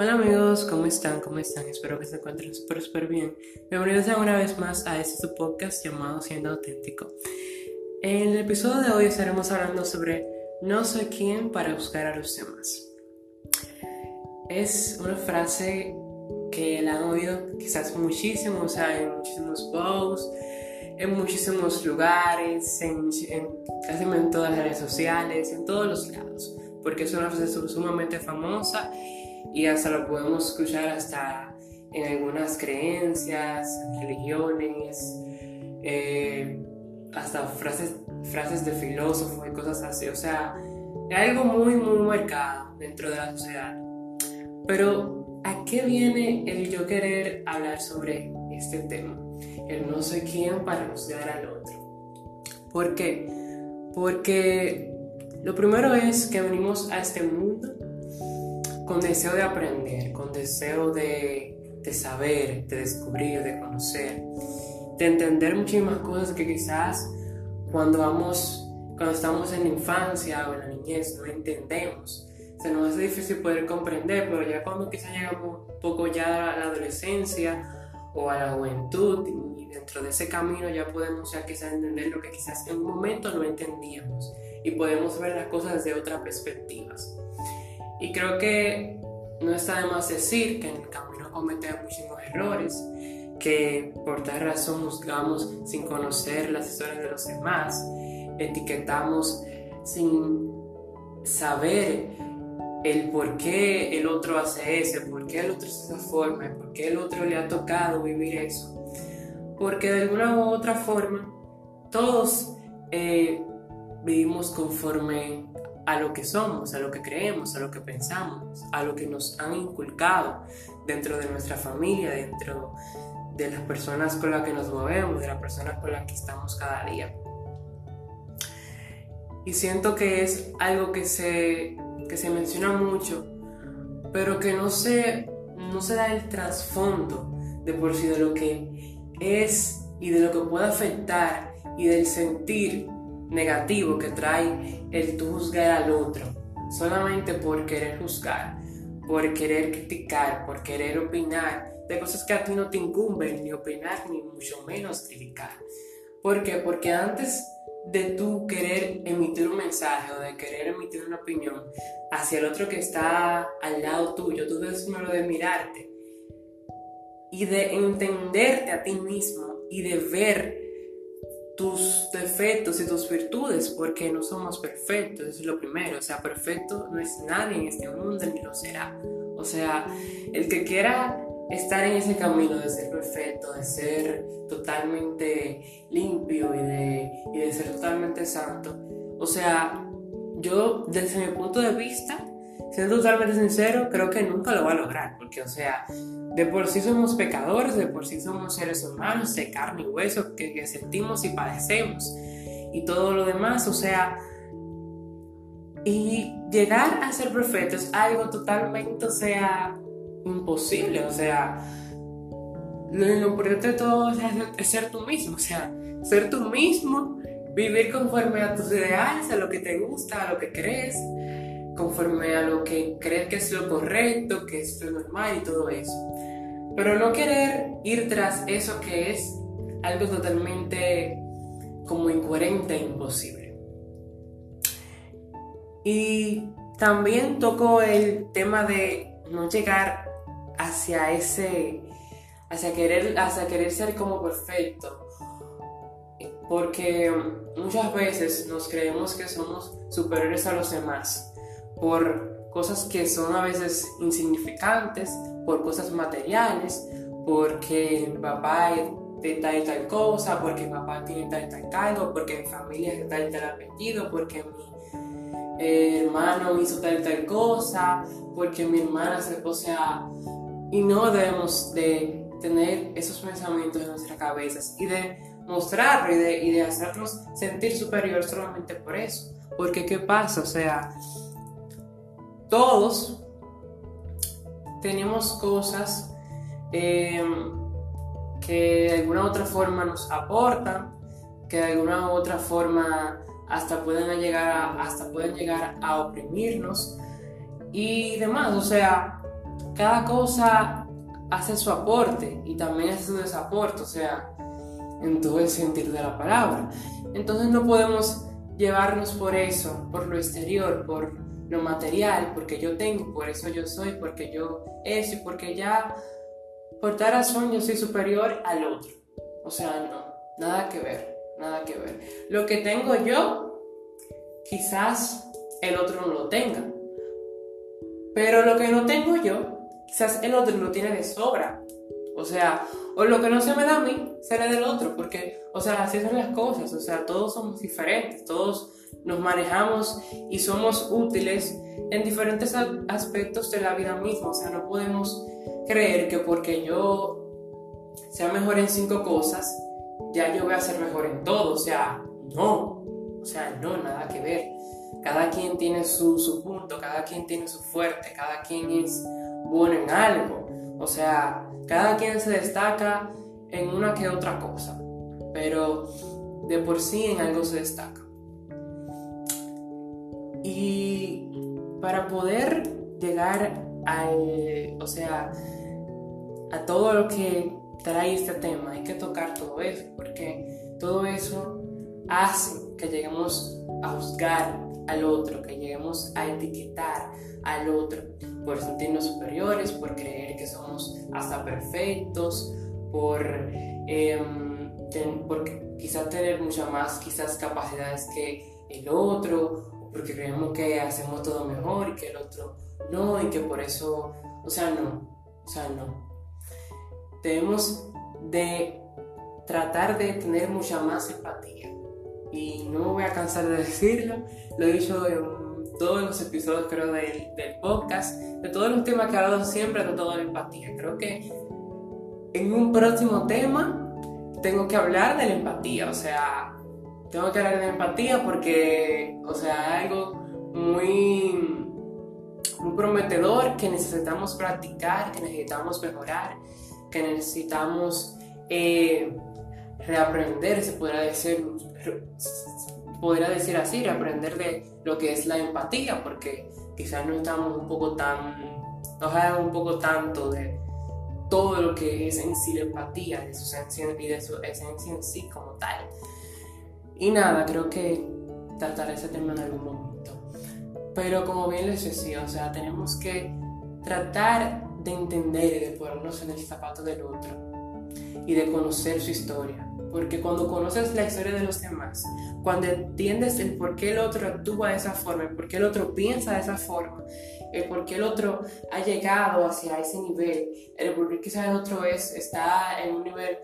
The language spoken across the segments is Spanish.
Hola amigos, ¿cómo están? ¿Cómo están? Espero que se encuentren súper, súper bien. Bienvenidos una vez más a este su podcast llamado Siendo Auténtico. En el episodio de hoy estaremos hablando sobre No soy quien para buscar a los demás. Es una frase que la han oído quizás muchísimo, o sea, en muchísimos posts, en muchísimos lugares, en, en casi en todas las redes sociales, en todos los lados, porque es una frase sumamente famosa y hasta lo podemos escuchar hasta en algunas creencias, religiones, eh, hasta frases, frases de filósofos y cosas así. O sea, es algo muy, muy marcado dentro de la sociedad. Pero, ¿a qué viene el yo querer hablar sobre este tema? El no sé quién para juzgar al otro. ¿Por qué? Porque lo primero es que venimos a este mundo con deseo de aprender, con deseo de, de saber, de descubrir, de conocer, de entender muchísimas cosas que quizás cuando vamos, cuando estamos en la infancia o en la niñez no entendemos. Se nos hace difícil poder comprender, pero ya cuando quizás llegamos un poco ya a la adolescencia o a la juventud y dentro de ese camino ya podemos ya quizás entender lo que quizás en un momento no entendíamos y podemos ver las cosas desde otras perspectivas. Y creo que no está de más decir que en el camino cometemos muchísimos errores, que por tal razón juzgamos sin conocer las historias de los demás, etiquetamos sin saber el por qué el otro hace eso, por qué el otro esa forma, por qué el otro le ha tocado vivir eso. Porque de alguna u otra forma todos eh, vivimos conforme a lo que somos, a lo que creemos, a lo que pensamos, a lo que nos han inculcado dentro de nuestra familia, dentro de las personas con las que nos movemos, de las personas con las que estamos cada día. Y siento que es algo que se, que se menciona mucho, pero que no se, no se da el trasfondo de por sí de lo que es y de lo que puede afectar y del sentir negativo que trae el tú juzgar al otro, solamente por querer juzgar, por querer criticar, por querer opinar de cosas que a ti no te incumben ni opinar, ni mucho menos criticar. ¿Por qué? Porque antes de tú querer emitir un mensaje o de querer emitir una opinión hacia el otro que está al lado tuyo, tú debes primero de mirarte y de entenderte a ti mismo y de ver tus defectos y tus virtudes, porque no somos perfectos, eso es lo primero. O sea, perfecto no es nadie en este mundo ni lo será. O sea, el que quiera estar en ese camino de ser perfecto, de ser totalmente limpio y de, y de ser totalmente santo, o sea, yo desde mi punto de vista, siendo totalmente sincero, creo que nunca lo va a lograr, porque, o sea, de por sí somos pecadores, de por sí somos seres humanos de carne y hueso que, sentimos y padecemos y todo lo demás, o sea, y llegar a ser perfecto es algo totalmente, o sea, imposible, o sea, lo, importante de todo es, ser tú mismo, o sea, ser tú mismo, vivir conforme a tus ideales, a lo que te gusta, a lo que crees, conforme a lo que crees que es lo correcto, que es lo normal y todo eso pero no querer ir tras eso que es algo totalmente como incoherente e imposible. Y también toco el tema de no llegar hacia ese, hacia querer, hacia querer ser como perfecto. Porque muchas veces nos creemos que somos superiores a los demás por cosas que son a veces insignificantes, por cosas materiales, porque papá de tal y tal cosa, porque papá tiene tal y tal cargo, porque mi familia es tal y tal apellido, porque mi hermano hizo tal y tal cosa, porque mi hermana se, o y no debemos de tener esos pensamientos en nuestras cabezas y de mostrarlo y de, y de hacernos sentir superior solamente por eso. Porque ¿qué pasa? O sea, todos tenemos cosas eh, que de alguna otra forma nos aportan, que de alguna otra forma hasta pueden llegar a, hasta pueden llegar a oprimirnos y demás. O sea, cada cosa hace su aporte y también hace su desaporte, o sea, en todo el sentido de la palabra. Entonces no podemos llevarnos por eso, por lo exterior, por lo material, porque yo tengo, por eso yo soy, porque yo eso y porque ya por tal razón yo soy superior al otro. O sea, no, nada que ver, nada que ver. Lo que tengo yo, quizás el otro no lo tenga. Pero lo que no tengo yo, quizás el otro lo tiene de sobra. O sea, o lo que no se me da a mí, será del otro, porque, o sea, así son las cosas, o sea, todos somos diferentes, todos nos manejamos y somos útiles en diferentes aspectos de la vida misma, o sea, no podemos creer que porque yo sea mejor en cinco cosas, ya yo voy a ser mejor en todo, o sea, no, o sea, no, nada que ver. Cada quien tiene su, su punto, cada quien tiene su fuerte, cada quien es bueno en algo, o sea, cada quien se destaca en una que otra cosa, pero de por sí en algo se destaca. Y para poder llegar al, o sea, a todo lo que trae este tema, hay que tocar todo eso, porque todo eso hace que lleguemos a juzgar al otro, que lleguemos a etiquetar al otro, por sentirnos superiores, por creer que somos hasta perfectos, por, eh, quizás tener muchas más quizás capacidades que el otro, porque creemos que hacemos todo mejor y que el otro no, y que por eso, o sea, no, o sea, no. Debemos de tratar de tener mucha más empatía. Y no me voy a cansar de decirlo, lo he dicho en todos los episodios, creo, del, del podcast, de todos los temas que he hablado siempre, de toda la empatía. Creo que en un próximo tema tengo que hablar de la empatía, o sea, tengo que hablar de empatía porque, o sea, algo muy, muy prometedor que necesitamos practicar, que necesitamos mejorar, que necesitamos eh, reaprender, se podría decir, podría decir así, aprender de lo que es la empatía, porque quizás no estamos un poco tan, nos sabemos un poco tanto de todo lo que es en sí la empatía de su esencia, y de su esencia en sí como tal. Y nada, creo que trataré ese tema en algún momento. Pero como bien les decía, o sea, tenemos que tratar de entender y de ponernos en el zapato del otro y de conocer su historia porque cuando conoces la historia de los demás, cuando entiendes el por qué el otro actúa de esa forma, el por qué el otro piensa de esa forma, el por qué el otro ha llegado hacia ese nivel, el por qué quizás el otro es, está en un nivel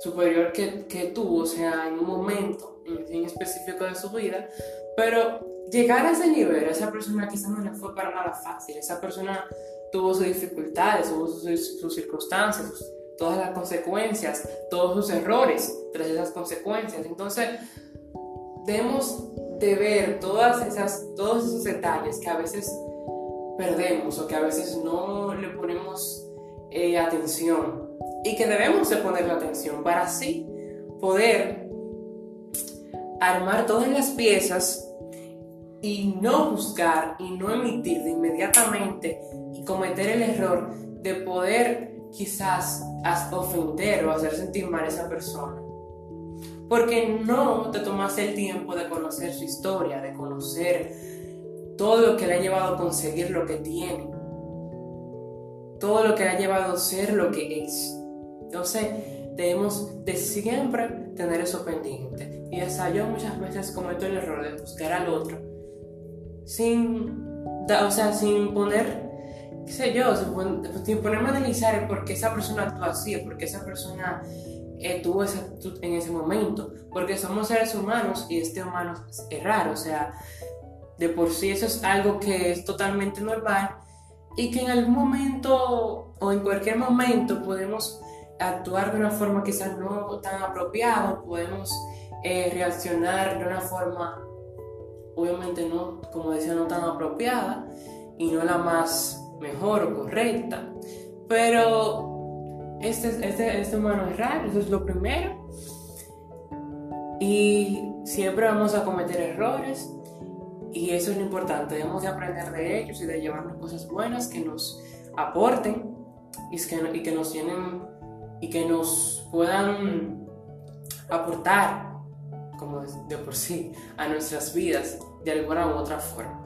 superior que, que tú, o sea, en un momento en específico de su vida, pero llegar a ese nivel, esa persona quizás no le fue para nada fácil, esa persona tuvo sus dificultades, tuvo sus, circunstancias, todas las consecuencias, todos sus errores tras esas consecuencias. Entonces, debemos de ver todas esas, todos esos detalles que a veces perdemos o que a veces no le ponemos eh, atención y que debemos de ponerle atención para así poder armar todas las piezas y no buscar y no emitir de inmediatamente y cometer el error de poder quizás ofender o hacer sentir mal a esa persona. Porque no te tomas el tiempo de conocer su historia, de conocer todo lo que le ha llevado a conseguir lo que tiene, todo lo que le ha llevado a ser lo que es. Entonces, debemos de siempre tener eso pendiente. Y hasta yo muchas veces cometo el error de buscar al otro sin, o sea, sin poner qué sé yo, sin ponerme a analizar por qué esa persona actúa así, por qué esa persona eh, tuvo actitud en ese momento, porque somos seres humanos y este humano es raro, o sea, de por sí eso es algo que es totalmente normal y que en algún momento o en cualquier momento podemos actuar de una forma quizás no tan apropiada, podemos eh, reaccionar de una forma, obviamente no, como decía, no tan apropiada y no la más mejor o correcta. Pero este, este, este humano es raro, eso es lo primero. Y siempre vamos a cometer errores y eso es lo importante, debemos de aprender de ellos y de llevarnos cosas buenas que nos aporten y que, y que nos llenen y que nos puedan aportar, como de por sí, a nuestras vidas de alguna u otra forma.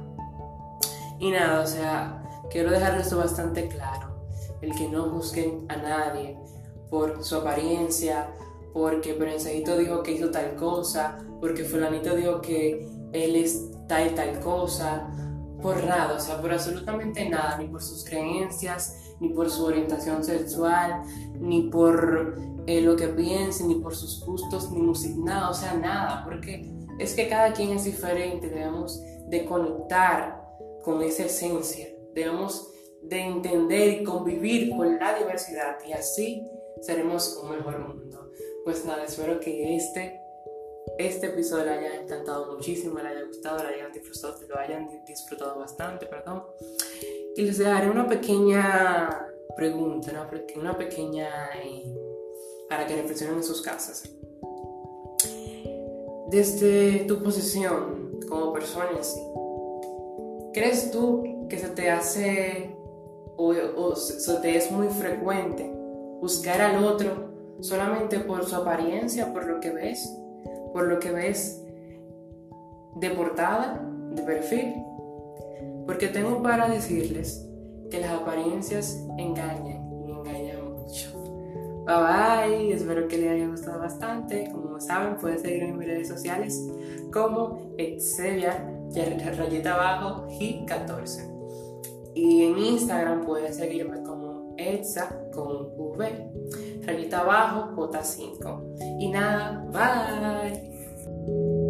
Y nada, o sea, quiero dejar esto bastante claro, el que no busquen a nadie por su apariencia, porque Prensadito dijo que hizo tal cosa, porque fulanito dijo que él es tal tal cosa, por nada, o sea, por absolutamente nada, ni por sus creencias, ni por su orientación sexual, ni por eh, lo que piense, ni por sus gustos, ni música, nada, o sea, nada, porque es que cada quien es diferente, debemos de conectar con esa esencia, debemos de entender y convivir con la diversidad y así seremos un mejor mundo. Pues nada, espero que este este episodio le haya encantado muchísimo, le haya gustado, le hayan disfrutado, lo hayan disfrutado bastante, perdón. Y les daré una pequeña pregunta, una, una pequeña eh, para que reflexionen en sus casas. Desde tu posición como persona en sí, ¿crees tú que se te hace o, o se te es muy frecuente buscar al otro solamente por su apariencia, por lo que ves? Por lo que ves de portada, de perfil. Porque tengo para decirles que las apariencias engañan y engañan mucho. Bye bye, espero que les haya gustado bastante. Como saben, pueden seguirme en mis redes sociales como Exevia, rayita abajo, G14. Y en Instagram pueden seguirme como Exa con V, rayita abajo, J5. Y nada, bye.